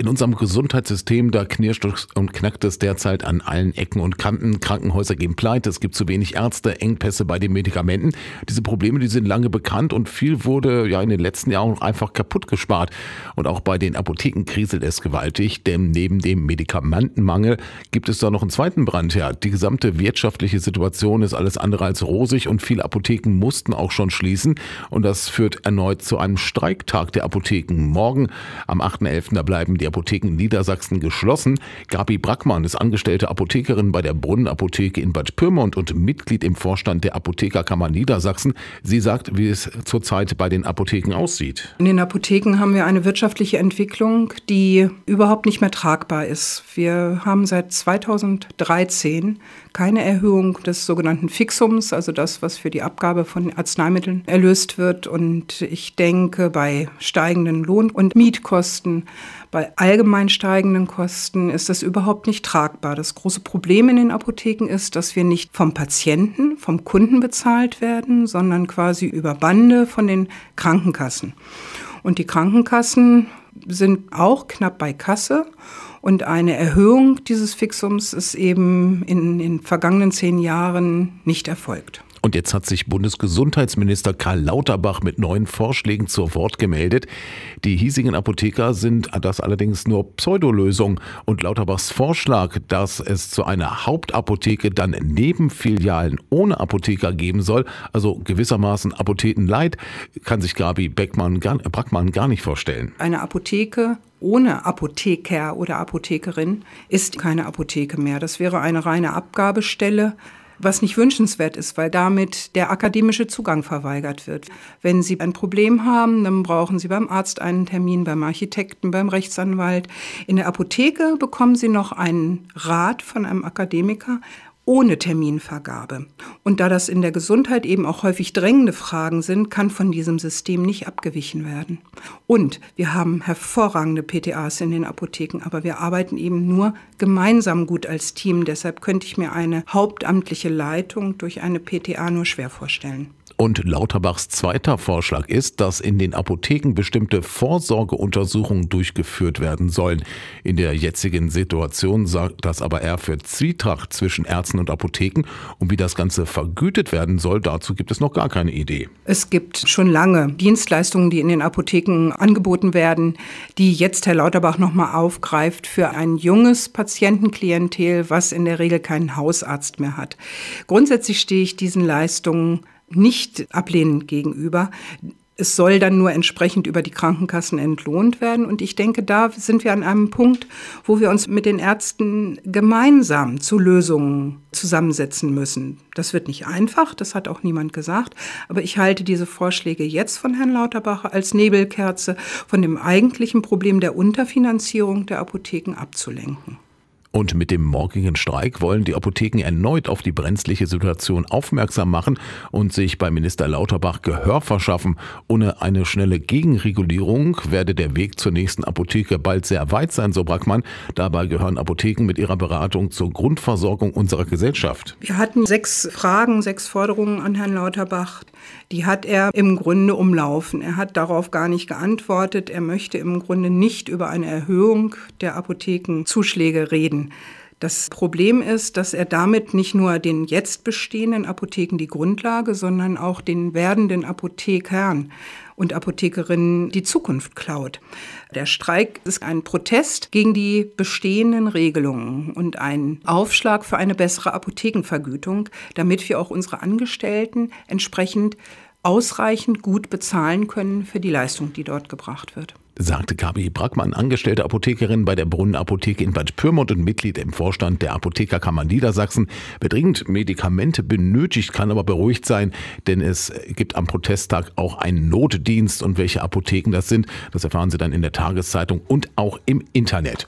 In unserem Gesundheitssystem, da knirscht und knackt es derzeit an allen Ecken und Kanten. Krankenhäuser gehen pleite, es gibt zu wenig Ärzte, Engpässe bei den Medikamenten. Diese Probleme, die sind lange bekannt und viel wurde ja in den letzten Jahren einfach kaputt gespart. Und auch bei den Apotheken kriselt es gewaltig, denn neben dem Medikamentenmangel gibt es da noch einen zweiten Brandherd. Die gesamte wirtschaftliche Situation ist alles andere als rosig und viele Apotheken mussten auch schon schließen. Und das führt erneut zu einem Streiktag der Apotheken. Morgen am 8.11. da bleiben die Apotheken Niedersachsen geschlossen. Gabi Brackmann ist angestellte Apothekerin bei der Brunnenapotheke in Bad Pyrmont und Mitglied im Vorstand der Apothekerkammer Niedersachsen. Sie sagt, wie es zurzeit bei den Apotheken aussieht. In den Apotheken haben wir eine wirtschaftliche Entwicklung, die überhaupt nicht mehr tragbar ist. Wir haben seit 2013 keine Erhöhung des sogenannten Fixums, also das, was für die Abgabe von Arzneimitteln erlöst wird. Und ich denke, bei steigenden Lohn- und Mietkosten, bei allgemein steigenden Kosten ist das überhaupt nicht tragbar. Das große Problem in den Apotheken ist, dass wir nicht vom Patienten, vom Kunden bezahlt werden, sondern quasi über Bande von den Krankenkassen. Und die Krankenkassen sind auch knapp bei Kasse. Und eine Erhöhung dieses Fixums ist eben in den vergangenen zehn Jahren nicht erfolgt. Und jetzt hat sich Bundesgesundheitsminister Karl Lauterbach mit neuen Vorschlägen zur Wort gemeldet. Die hiesigen Apotheker sind das allerdings nur Pseudolösung. Und Lauterbachs Vorschlag, dass es zu einer Hauptapotheke dann Nebenfilialen ohne Apotheker geben soll, also gewissermaßen Apotheken Light, kann sich Gabi Beckmann, Brackmann gar nicht vorstellen. Eine Apotheke ohne Apotheker oder Apothekerin ist keine Apotheke mehr. Das wäre eine reine Abgabestelle was nicht wünschenswert ist, weil damit der akademische Zugang verweigert wird. Wenn Sie ein Problem haben, dann brauchen Sie beim Arzt einen Termin, beim Architekten, beim Rechtsanwalt. In der Apotheke bekommen Sie noch einen Rat von einem Akademiker ohne Terminvergabe. Und da das in der Gesundheit eben auch häufig drängende Fragen sind, kann von diesem System nicht abgewichen werden. Und wir haben hervorragende PTAs in den Apotheken, aber wir arbeiten eben nur gemeinsam gut als Team. Deshalb könnte ich mir eine hauptamtliche Leitung durch eine PTA nur schwer vorstellen. Und Lauterbachs zweiter Vorschlag ist, dass in den Apotheken bestimmte Vorsorgeuntersuchungen durchgeführt werden sollen. In der jetzigen Situation sorgt das aber eher für Zwietracht zwischen Ärzten und Apotheken. Und wie das Ganze vergütet werden soll, dazu gibt es noch gar keine Idee. Es gibt schon lange Dienstleistungen, die in den Apotheken angeboten werden, die jetzt Herr Lauterbach nochmal aufgreift für ein junges Patientenklientel, was in der Regel keinen Hausarzt mehr hat. Grundsätzlich stehe ich diesen Leistungen nicht ablehnend gegenüber. Es soll dann nur entsprechend über die Krankenkassen entlohnt werden. Und ich denke, da sind wir an einem Punkt, wo wir uns mit den Ärzten gemeinsam zu Lösungen zusammensetzen müssen. Das wird nicht einfach, das hat auch niemand gesagt. Aber ich halte diese Vorschläge jetzt von Herrn Lauterbach als Nebelkerze von dem eigentlichen Problem der Unterfinanzierung der Apotheken abzulenken. Und mit dem morgigen Streik wollen die Apotheken erneut auf die brenzliche Situation aufmerksam machen und sich bei Minister Lauterbach Gehör verschaffen. Ohne eine schnelle Gegenregulierung werde der Weg zur nächsten Apotheke bald sehr weit sein, so Brackmann. Dabei gehören Apotheken mit ihrer Beratung zur Grundversorgung unserer Gesellschaft. Wir hatten sechs Fragen, sechs Forderungen an Herrn Lauterbach. Die hat er im Grunde umlaufen. Er hat darauf gar nicht geantwortet. Er möchte im Grunde nicht über eine Erhöhung der Apothekenzuschläge reden. Das Problem ist, dass er damit nicht nur den jetzt bestehenden Apotheken die Grundlage, sondern auch den werdenden Apothekern und Apothekerinnen die Zukunft klaut. Der Streik ist ein Protest gegen die bestehenden Regelungen und ein Aufschlag für eine bessere Apothekenvergütung, damit wir auch unsere Angestellten entsprechend ausreichend gut bezahlen können für die Leistung, die dort gebracht wird sagte Gabi Brackmann, angestellte Apothekerin bei der Brunnenapotheke in Bad Pyrmont und Mitglied im Vorstand der Apothekerkammer Niedersachsen. Wer dringend Medikamente benötigt, kann aber beruhigt sein, denn es gibt am Protesttag auch einen Notdienst und welche Apotheken das sind, das erfahren Sie dann in der Tageszeitung und auch im Internet.